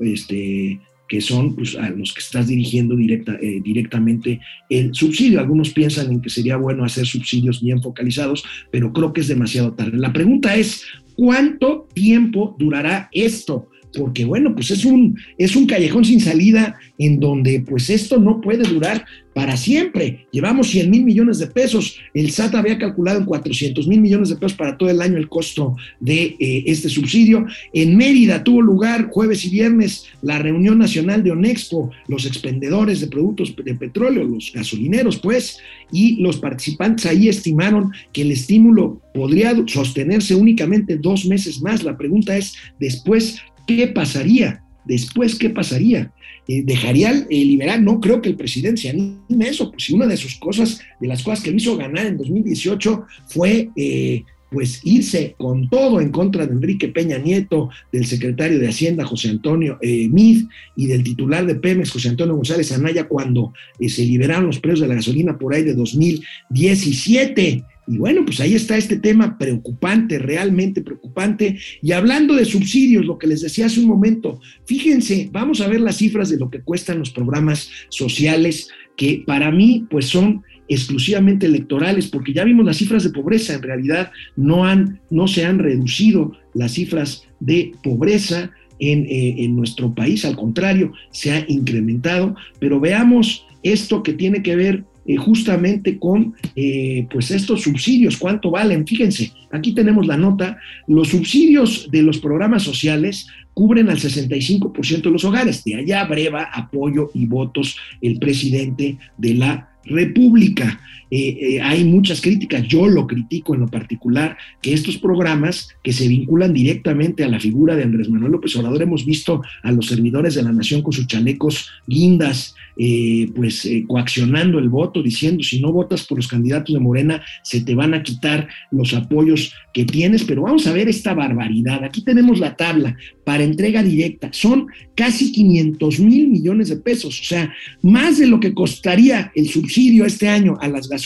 este, que son pues, a los que estás dirigiendo directa, eh, directamente el subsidio. Algunos piensan en que sería bueno hacer subsidios bien focalizados, pero creo que es demasiado tarde. La pregunta es, ¿cuánto tiempo durará esto? Porque bueno, pues es un, es un callejón sin salida en donde pues esto no puede durar para siempre. Llevamos 100 mil millones de pesos, el SAT había calculado en 400 mil millones de pesos para todo el año el costo de eh, este subsidio. En Mérida tuvo lugar jueves y viernes la reunión nacional de ONEXPO, los expendedores de productos de petróleo, los gasolineros pues, y los participantes ahí estimaron que el estímulo podría sostenerse únicamente dos meses más. La pregunta es, después, ¿qué pasaría? Después, ¿qué pasaría? Eh, ¿Dejaría el liberal? No creo que el presidente se anime eso, pues si una de sus cosas, de las cosas que le hizo ganar en 2018 fue, eh, pues irse con todo en contra de Enrique Peña Nieto, del secretario de Hacienda José Antonio eh, Mid y del titular de Pemex José Antonio González Anaya cuando eh, se liberaron los precios de la gasolina por ahí de 2017. Y bueno, pues ahí está este tema preocupante, realmente preocupante. Y hablando de subsidios, lo que les decía hace un momento, fíjense, vamos a ver las cifras de lo que cuestan los programas sociales, que para mí pues son exclusivamente electorales, porque ya vimos las cifras de pobreza, en realidad no, han, no se han reducido las cifras de pobreza en, eh, en nuestro país, al contrario, se ha incrementado, pero veamos esto que tiene que ver eh, justamente con eh, pues estos subsidios, cuánto valen. Fíjense, aquí tenemos la nota, los subsidios de los programas sociales cubren al 65% de los hogares. De allá breva apoyo y votos el presidente de la República. Eh, eh, hay muchas críticas, yo lo critico en lo particular, que estos programas que se vinculan directamente a la figura de Andrés Manuel López Obrador, hemos visto a los servidores de la nación con sus chalecos guindas, eh, pues coaccionando el voto, diciendo si no votas por los candidatos de Morena, se te van a quitar los apoyos que tienes, pero vamos a ver esta barbaridad. Aquí tenemos la tabla para entrega directa, son casi 500 mil millones de pesos, o sea, más de lo que costaría el subsidio este año a las gasolinas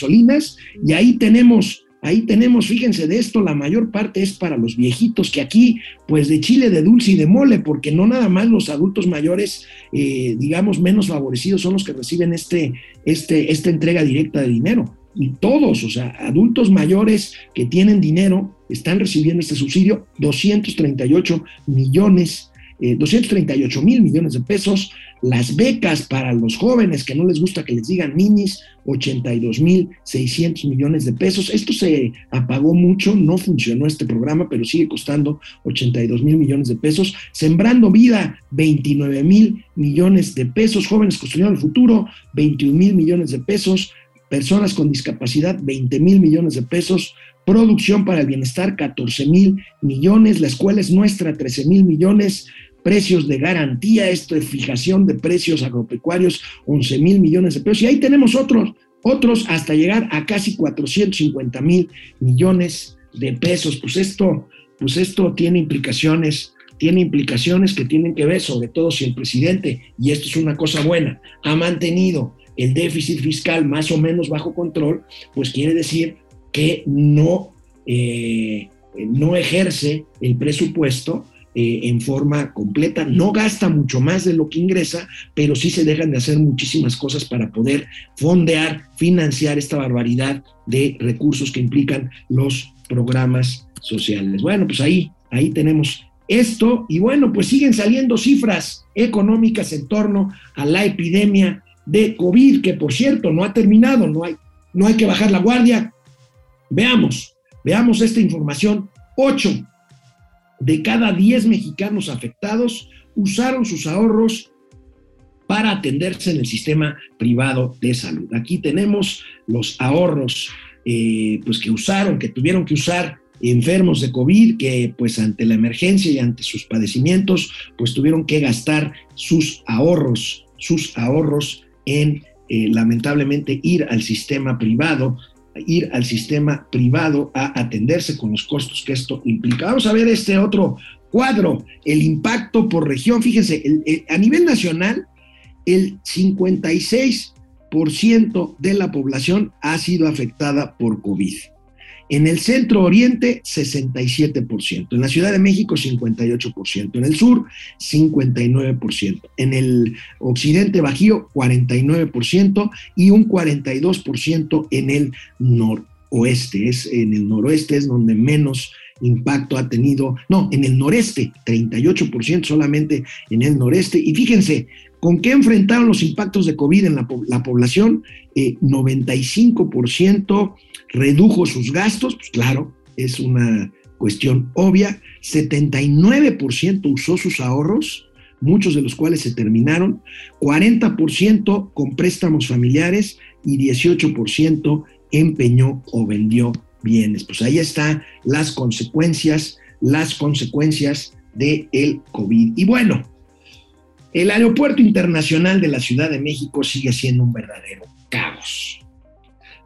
y ahí tenemos Ahí tenemos, fíjense de esto, la mayor parte es para los viejitos, que aquí, pues de chile, de dulce y de mole, porque no nada más los adultos mayores, eh, digamos, menos favorecidos son los que reciben este, este, esta entrega directa de dinero. Y todos, o sea, adultos mayores que tienen dinero, están recibiendo este subsidio, 238 millones 238 eh, mil millones de pesos, las becas para los jóvenes que no les gusta que les digan minis, 82 mil 600 millones de pesos. Esto se apagó mucho, no funcionó este programa, pero sigue costando 82 mil millones de pesos. Sembrando vida, 29 mil millones de pesos. Jóvenes construyendo el futuro, 21 mil millones de pesos. Personas con discapacidad, 20 mil millones de pesos producción para el bienestar 14 mil millones, la escuela es nuestra 13 mil millones, precios de garantía, esto de fijación de precios agropecuarios, 11 mil millones de pesos. Y ahí tenemos otros, otros hasta llegar a casi 450 mil millones de pesos. Pues esto, pues esto tiene implicaciones, tiene implicaciones que tienen que ver, sobre todo si el presidente, y esto es una cosa buena, ha mantenido el déficit fiscal más o menos bajo control, pues quiere decir que no, eh, no ejerce el presupuesto eh, en forma completa, no gasta mucho más de lo que ingresa, pero sí se dejan de hacer muchísimas cosas para poder fondear, financiar esta barbaridad de recursos que implican los programas sociales. Bueno, pues ahí, ahí tenemos esto y bueno, pues siguen saliendo cifras económicas en torno a la epidemia de COVID, que por cierto no ha terminado, no hay, no hay que bajar la guardia. Veamos, veamos esta información. Ocho de cada 10 mexicanos afectados usaron sus ahorros para atenderse en el sistema privado de salud. Aquí tenemos los ahorros eh, pues que usaron, que tuvieron que usar enfermos de COVID que pues ante la emergencia y ante sus padecimientos pues tuvieron que gastar sus ahorros, sus ahorros en eh, lamentablemente ir al sistema privado ir al sistema privado a atenderse con los costos que esto implica. Vamos a ver este otro cuadro, el impacto por región. Fíjense, a nivel nacional, el 56% de la población ha sido afectada por COVID. En el centro oriente, 67%. En la Ciudad de México, 58%. En el sur, 59%. En el occidente bajío, 49%. Y un 42% en el noroeste. Es, en el noroeste es donde menos impacto ha tenido, no, en el noreste, 38% solamente en el noreste. Y fíjense, ¿con qué enfrentaron los impactos de COVID en la, población? 95% eh, redujo sus gastos, pues claro, es una cuestión obvia. 79% usó sus ahorros, muchos de los cuales se terminaron. 40% con préstamos familiares y 18% empeñó o vendió bienes. Pues ahí están las consecuencias, las consecuencias del el COVID. Y bueno, el aeropuerto internacional de la Ciudad de México sigue siendo un verdadero caos.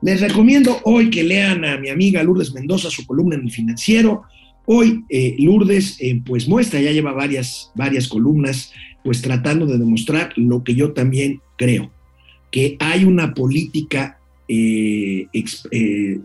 Les recomiendo hoy que lean a mi amiga Lourdes Mendoza su columna en el financiero. Hoy eh, Lourdes eh, pues muestra, ya lleva varias, varias columnas, pues tratando de demostrar lo que yo también creo, que hay una política, eh,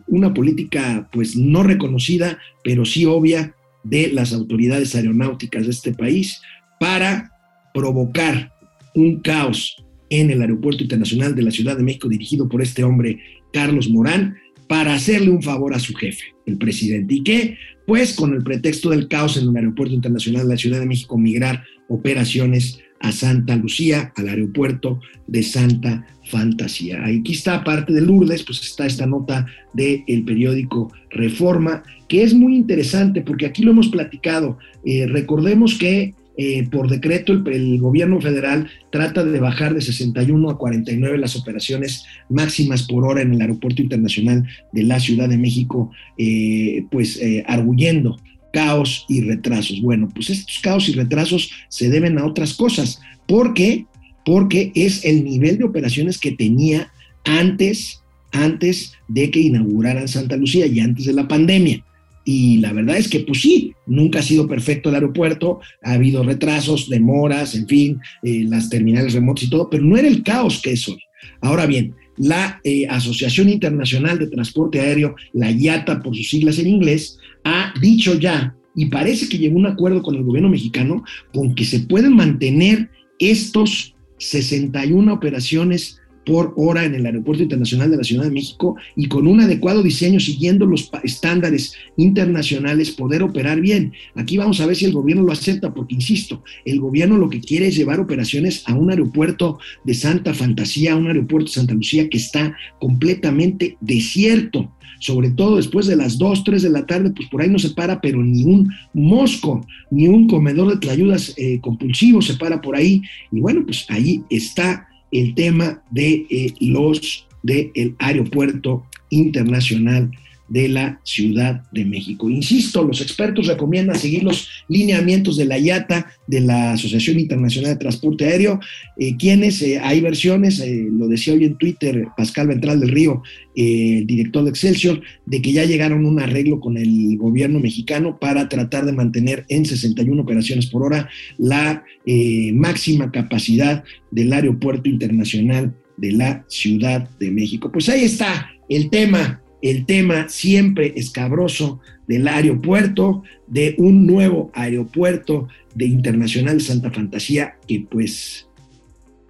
una política pues no reconocida, pero sí obvia de las autoridades aeronáuticas de este país para provocar un caos en el Aeropuerto Internacional de la Ciudad de México dirigido por este hombre, Carlos Morán, para hacerle un favor a su jefe, el presidente. ¿Y qué? Pues con el pretexto del caos en el Aeropuerto Internacional de la Ciudad de México, migrar operaciones a Santa Lucía, al aeropuerto de Santa Fantasía. Aquí está, parte de Lourdes, pues está esta nota del periódico Reforma, que es muy interesante porque aquí lo hemos platicado. Eh, recordemos que eh, por decreto el, gobierno federal trata de bajar de 61 a 49 las operaciones máximas por hora en el Aeropuerto Internacional de la Ciudad de México, eh, pues eh, arguyendo caos y retrasos. Bueno, pues estos caos y retrasos se deben a otras cosas. ¿Por qué? Porque es el nivel de operaciones que tenía antes, antes de que inauguraran Santa Lucía y antes de la pandemia. Y la verdad es que, pues sí, nunca ha sido perfecto el aeropuerto, ha habido retrasos, demoras, en fin, eh, las terminales remotas y todo, pero no era el caos que es hoy. Ahora bien, la eh, Asociación Internacional de Transporte Aéreo, la IATA por sus siglas en inglés, ha dicho ya, y parece que llegó un acuerdo con el gobierno mexicano, con que se pueden mantener estos 61 operaciones por hora en el Aeropuerto Internacional de la Ciudad de México y con un adecuado diseño siguiendo los estándares internacionales poder operar bien. Aquí vamos a ver si el gobierno lo acepta, porque insisto, el gobierno lo que quiere es llevar operaciones a un aeropuerto de Santa Fantasía, un aeropuerto de Santa Lucía que está completamente desierto sobre todo después de las 2, 3 de la tarde, pues por ahí no se para, pero ni un mosco, ni un comedor de tlayudas eh, compulsivo se para por ahí. Y bueno, pues ahí está el tema de eh, los del aeropuerto internacional de la Ciudad de México. Insisto, los expertos recomiendan seguir los lineamientos de la IATA, de la Asociación Internacional de Transporte Aéreo, eh, quienes eh, hay versiones, lo decía hoy en Twitter Pascal Ventral del Río, el director de Excelsior, de que ya llegaron un arreglo con el gobierno mexicano para tratar de mantener en 61 operaciones por hora la máxima capacidad del Aeropuerto Internacional de la Ciudad de México. Pues ahí está el tema, el tema siempre escabroso del aeropuerto, de un nuevo aeropuerto de Internacional Santa Fantasía que pues,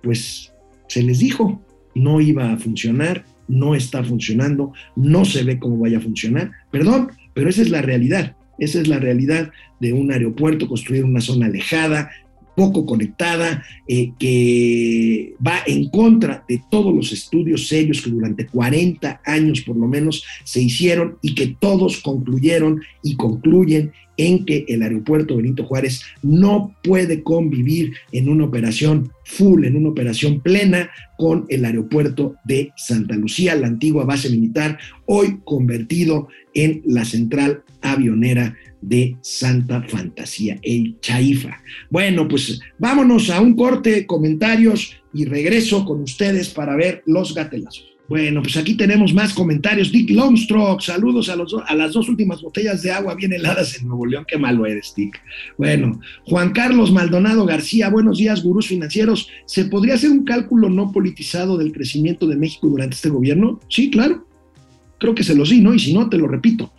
pues se les dijo, no iba a funcionar, no está funcionando, no se ve cómo vaya a funcionar, perdón, pero esa es la realidad. Esa es la realidad de un aeropuerto, construir una zona alejada, poco conectada, eh, que va en contra de todos los estudios serios que durante 40 años por lo menos se hicieron y que todos concluyeron y concluyen en que el aeropuerto Benito Juárez no puede convivir en una operación full, en una operación plena con el aeropuerto de Santa Lucía, la antigua base militar, hoy convertido en la central avionera de Santa Fantasía, el Chaifa. Bueno, pues vámonos a un corte, comentarios y regreso con ustedes para ver los gatelazos. Bueno, pues aquí tenemos más comentarios. Dick Longstrok, saludos a, los, a las dos últimas botellas de agua bien heladas en Nuevo León. Qué malo eres, Dick. Bueno, Juan Carlos Maldonado García, buenos días, gurús financieros. ¿Se podría hacer un cálculo no politizado del crecimiento de México durante este gobierno? Sí, claro. Creo que se lo sí, ¿no? Y si no, te lo repito.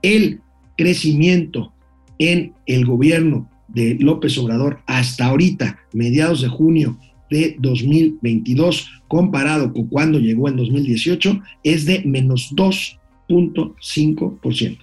El crecimiento en el gobierno de López Obrador hasta ahorita, mediados de junio de 2022, comparado con cuando llegó en 2018, es de menos 2.5%.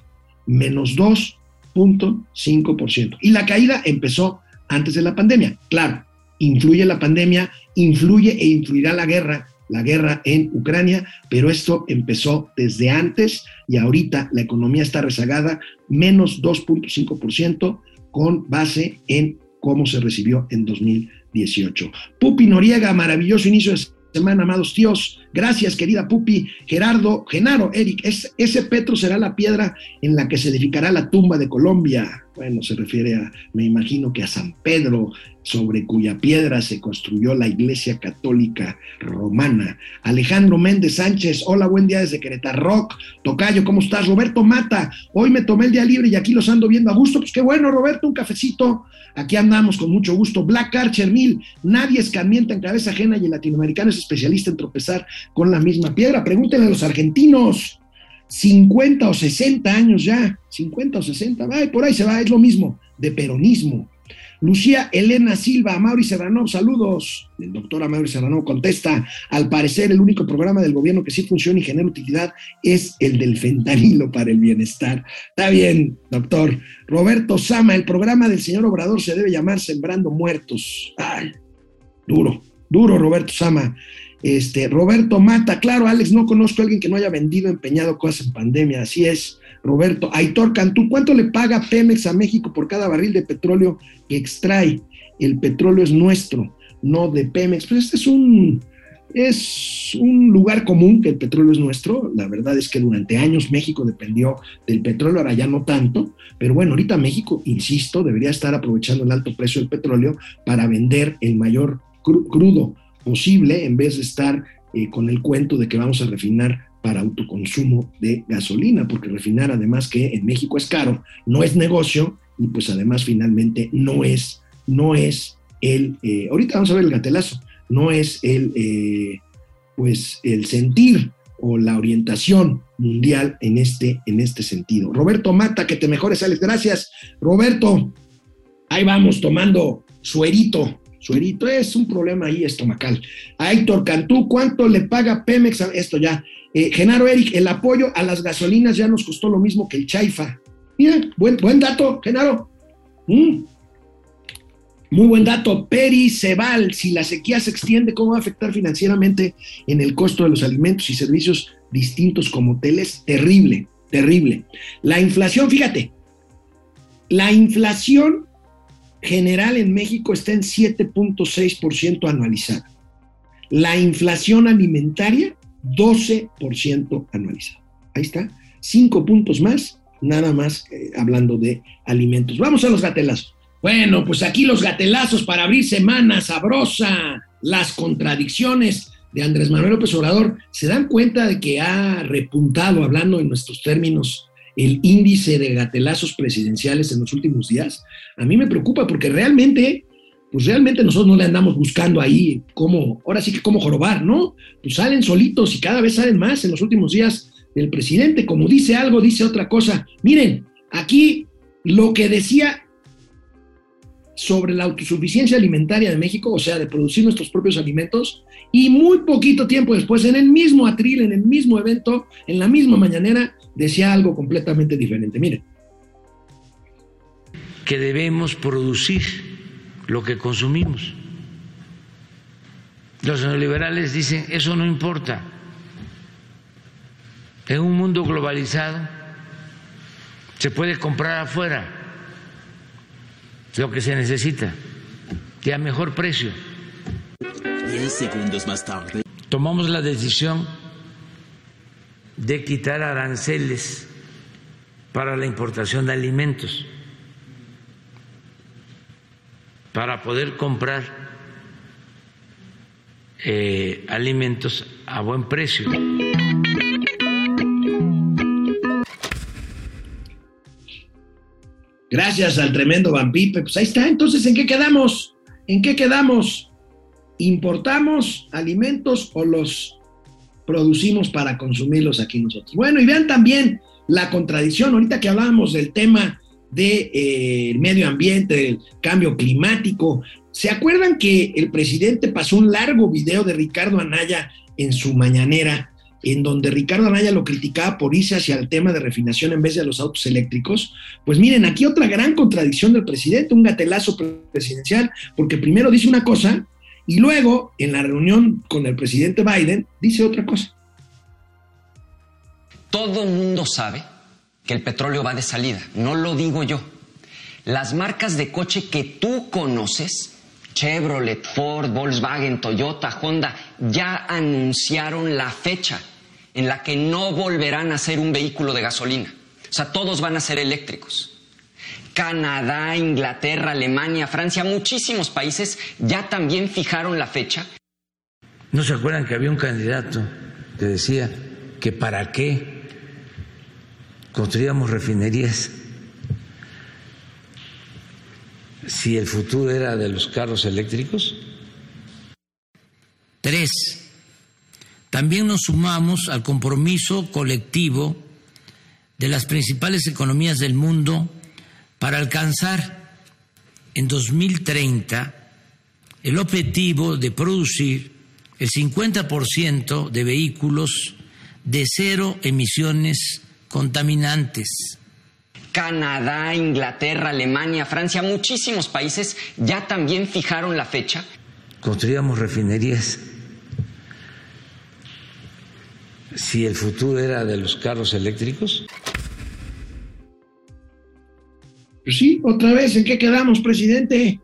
Menos 2.5%. Y la caída empezó antes de la pandemia. Claro, influye la pandemia, influye e influirá la guerra la guerra en Ucrania, pero esto empezó desde antes y ahorita la economía está rezagada, menos 2.5% con base en cómo se recibió en 2018. Pupi Noriega, maravilloso inicio de semana, amados tíos. Gracias, querida Pupi. Gerardo, Genaro, Eric, ese Petro será la piedra en la que se edificará la tumba de Colombia. Bueno, se refiere a, me imagino que a San Pedro, sobre cuya piedra se construyó la Iglesia Católica Romana. Alejandro Méndez Sánchez, hola, buen día desde Querétaro Rock. Tocayo, ¿cómo estás? Roberto Mata, hoy me tomé el día libre y aquí los ando viendo a gusto. Pues qué bueno, Roberto, un cafecito. Aquí andamos con mucho gusto. Black Archer Mil, nadie escarmienta en cabeza ajena y el latinoamericano es especialista en tropezar con la misma piedra. Pregúntenle a los argentinos. 50 o 60 años ya, 50 o 60, va, por ahí se va, es lo mismo, de peronismo. Lucía Elena Silva, Mauri Serrano, saludos. El doctor Mauri Serrano contesta, al parecer el único programa del gobierno que sí funciona y genera utilidad es el del fentanilo para el bienestar. Está bien, doctor. Roberto Sama, el programa del señor Obrador se debe llamar Sembrando Muertos. Ay, duro, duro, Roberto Sama. Este, Roberto Mata, claro, Alex, no conozco a alguien que no haya vendido, empeñado cosas en pandemia, así es. Roberto, Aitor Cantú, ¿cuánto le paga Pemex a México por cada barril de petróleo que extrae? El petróleo es nuestro, no de Pemex. Pues este es un, es un lugar común que el petróleo es nuestro. La verdad es que durante años México dependió del petróleo, ahora ya no tanto. Pero bueno, ahorita México, insisto, debería estar aprovechando el alto precio del petróleo para vender el mayor crudo posible en vez de estar eh, con el cuento de que vamos a refinar para autoconsumo de gasolina, porque refinar además que en México es caro, no es negocio y pues además finalmente no es, no es el, eh, ahorita vamos a ver el gatelazo, no es el, eh, pues el sentir o la orientación mundial en este, en este sentido. Roberto Mata, que te mejores, Alex, gracias. Roberto, ahí vamos tomando suerito, suerito, es un problema ahí estomacal. A Héctor Cantú, ¿cuánto le paga Pemex? A esto ya, eh, Genaro Eric, el apoyo a las gasolinas ya nos costó lo mismo que el Chaifa. Mira, buen, dato, Genaro. Mm. Muy buen dato. Peri Cebal, si la sequía se extiende, ¿cómo va a afectar financieramente en el costo de los alimentos y servicios distintos como hoteles? Terrible, terrible. La inflación, fíjate, la inflación general en México está en 7.6% anualizada. La inflación alimentaria 12% anualizado. Ahí está, cinco puntos más, nada más eh, hablando de alimentos. Vamos a los gatelazos. Bueno, pues aquí los gatelazos para abrir semana sabrosa, las contradicciones de Andrés Manuel López Obrador. ¿Se dan cuenta de que ha repuntado, hablando en nuestros términos, el índice de gatelazos presidenciales en los últimos días? A mí me preocupa porque realmente pues realmente nosotros no le andamos buscando ahí cómo, ahora sí que cómo jorobar, ¿no? Pues salen solitos y cada vez salen más en los últimos días del presidente, como dice algo, dice otra cosa. Miren, aquí lo que decía sobre la autosuficiencia alimentaria de México, o sea, de producir nuestros propios alimentos, y muy poquito tiempo después, en el mismo atril, en el mismo evento, en la misma mañanera, decía algo completamente diferente. Miren. Que debemos producir lo que consumimos. Los neoliberales dicen, eso no importa. En un mundo globalizado se puede comprar afuera lo que se necesita y a mejor precio. Diez segundos más tarde. Tomamos la decisión de quitar aranceles para la importación de alimentos para poder comprar eh, alimentos a buen precio. Gracias al tremendo Vampipe. Pues ahí está. Entonces, ¿en qué quedamos? ¿En qué quedamos? ¿Importamos alimentos o los producimos para consumirlos aquí nosotros? Bueno, y vean también la contradicción. Ahorita que hablábamos del tema del de, eh, medio ambiente, del cambio climático. ¿Se acuerdan que el presidente pasó un largo video de Ricardo Anaya en su mañanera, en donde Ricardo Anaya lo criticaba por irse hacia el tema de refinación en vez de los autos eléctricos? Pues miren, aquí otra gran contradicción del presidente, un gatelazo presidencial, porque primero dice una cosa y luego en la reunión con el presidente Biden dice otra cosa. Todo el mundo sabe que el petróleo va de salida. No lo digo yo. Las marcas de coche que tú conoces, Chevrolet, Ford, Volkswagen, Toyota, Honda, ya anunciaron la fecha en la que no volverán a ser un vehículo de gasolina. O sea, todos van a ser eléctricos. Canadá, Inglaterra, Alemania, Francia, muchísimos países ya también fijaron la fecha. ¿No se acuerdan que había un candidato que decía que para qué construíamos refinerías si el futuro era de los carros eléctricos? Tres, también nos sumamos al compromiso colectivo de las principales economías del mundo para alcanzar en 2030 el objetivo de producir el 50% de vehículos de cero emisiones contaminantes. Canadá, Inglaterra, Alemania, Francia, muchísimos países ya también fijaron la fecha. Construíamos refinerías. Si el futuro era de los carros eléctricos. Pues sí, otra vez, ¿en qué quedamos, presidente?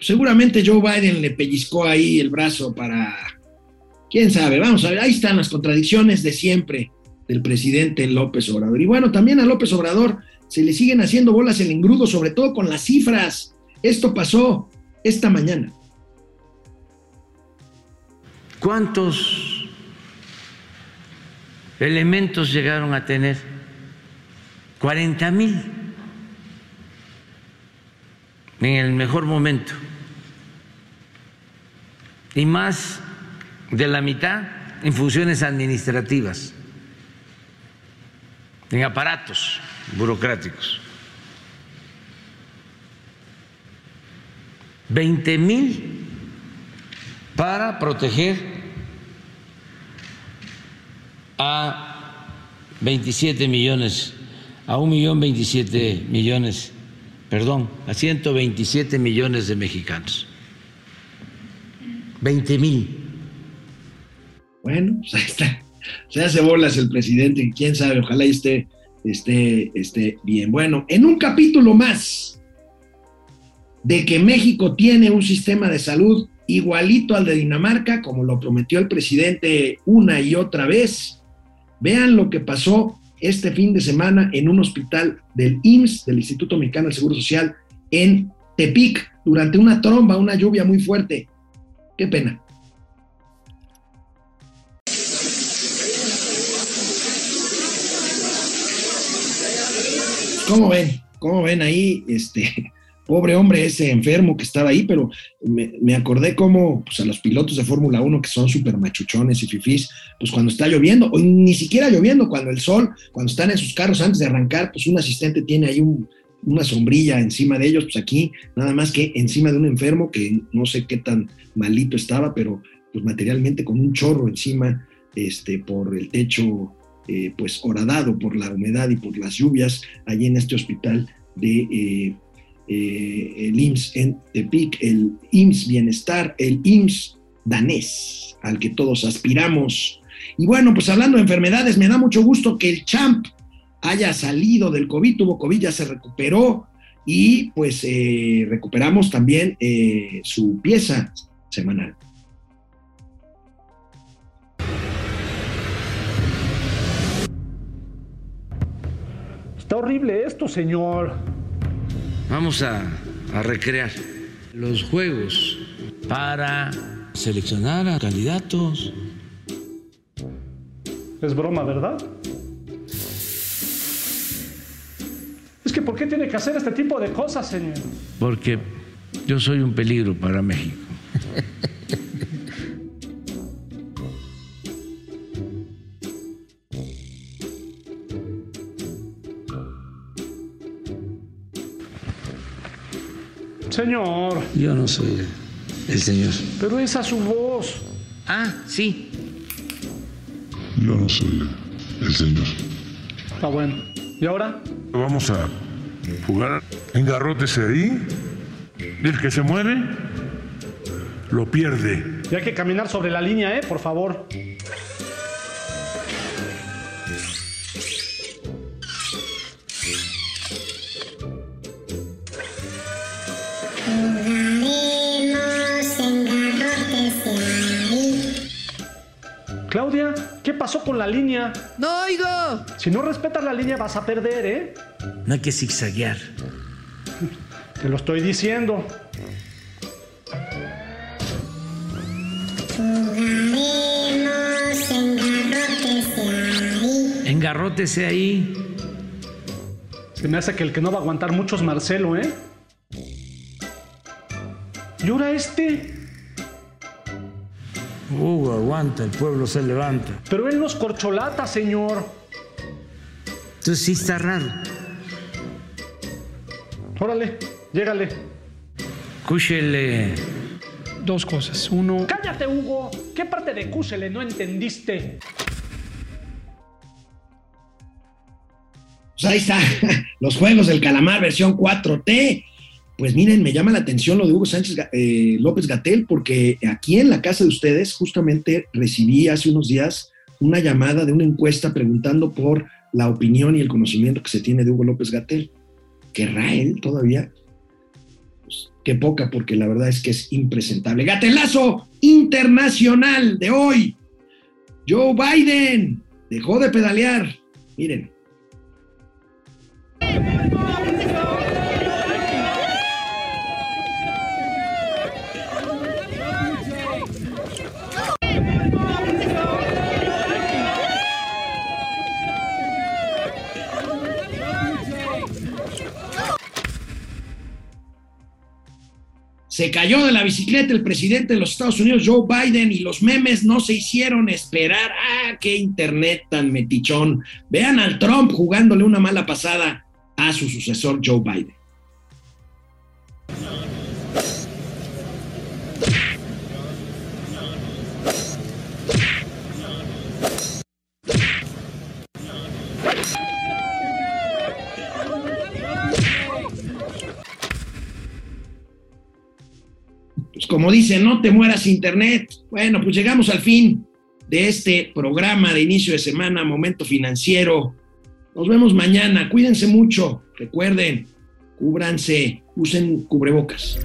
seguramente Joe Biden le pellizcó ahí el brazo para, quién sabe, vamos a ver, ahí están las contradicciones de siempre del presidente López Obrador. Y bueno, también a López Obrador se le siguen haciendo bolas el engrudo, sobre todo con las cifras. Esto pasó esta mañana. ¿Cuántos elementos llegaron a tener? 40 mil en el mejor momento y más de la mitad en funciones administrativas, en aparatos burocráticos. 20 mil para proteger a 27 millones, a un millón 27 millones, perdón, a 127 millones de mexicanos. 20 mil. Bueno, pues ahí está. Se hace bolas el presidente, quién sabe, ojalá esté, esté, esté bien. Bueno, en un capítulo más de que México tiene un sistema de salud igualito al de Dinamarca, como lo prometió el presidente una y otra vez. Vean lo que pasó este fin de semana en un hospital del IMSS, del Instituto Mexicano del Seguro Social, en Tepic, durante una tromba, una lluvia muy fuerte. Qué pena. ¿Cómo ven? ¿Cómo ven ahí? Este, pobre hombre ese enfermo que estaba ahí, pero me, acordé como pues, a los pilotos de Fórmula 1 que son súper machuchones y fifís, pues cuando está lloviendo, o ni siquiera lloviendo, cuando el sol, cuando están en sus carros antes de arrancar, pues un asistente tiene ahí una sombrilla encima de ellos, pues aquí nada más que encima de un enfermo que no sé qué tan malito estaba, pero pues materialmente con un chorro encima este, por el techo eh, pues horadado por la humedad y por las lluvias allí en este hospital de eh, eh, el IMSS en Tepic, el IMSS Bienestar, el IMSS danés, al que todos aspiramos. Y bueno, pues hablando de enfermedades, me da mucho gusto que el champ haya salido del COVID, tuvo COVID, ya se recuperó y pues recuperamos también su pieza semanal. Está horrible esto, señor. Vamos a, a recrear los juegos para seleccionar a candidatos. Es broma, ¿verdad? Es que ¿por qué tiene que hacer este tipo de cosas, señor? Porque yo soy un peligro para México. <laughs> Señor. Yo no soy el señor. Pero esa es su voz. Ah, sí. Yo no soy el señor. Está bueno. ¿Y ahora? Vamos a jugar en garrotes ahí. El que se mueve, lo pierde. Y hay que caminar sobre la línea, ¿eh? Por favor. Pasó con la línea? No oigo. Si no respetas la línea vas a perder, ¿eh? No hay que zigzaguear. Te lo estoy diciendo. Engarrótese ahí. Se me hace que el que no va a aguantar mucho es Marcelo, ¿eh? ¿Y ahora este? Hugo, aguanta, el pueblo se levanta. Pero él nos corcholata, señor. Entonces sí está raro. Órale, llégale. Cúchele. Dos cosas. Uno. ¡Cállate, Hugo! ¿Qué parte de cúchele no entendiste? Pues ahí está, <laughs> los juegos del calamar versión 4T. Pues miren, me llama la atención lo de Hugo Sánchez eh, López Gatel, porque aquí en la casa de ustedes justamente recibí hace unos días una llamada de una encuesta preguntando por la opinión y el conocimiento que se tiene de Hugo López Gatel. ¿Querrá él todavía? Pues, qué poca, porque la verdad es que es impresentable. Gatelazo internacional de hoy. Joe Biden dejó de pedalear. Miren. Se cayó de la bicicleta el presidente de los Estados Unidos, Joe Biden, y los memes no se hicieron esperar. ¡Ah, qué internet tan metichón! Vean al Trump jugándole una mala pasada a su sucesor, Joe Biden. Como dice, no te mueras internet. Bueno, pues llegamos al fin de este programa de inicio de semana, Momento Financiero. Nos vemos mañana. Cuídense mucho. Recuerden, cúbranse, usen cubrebocas.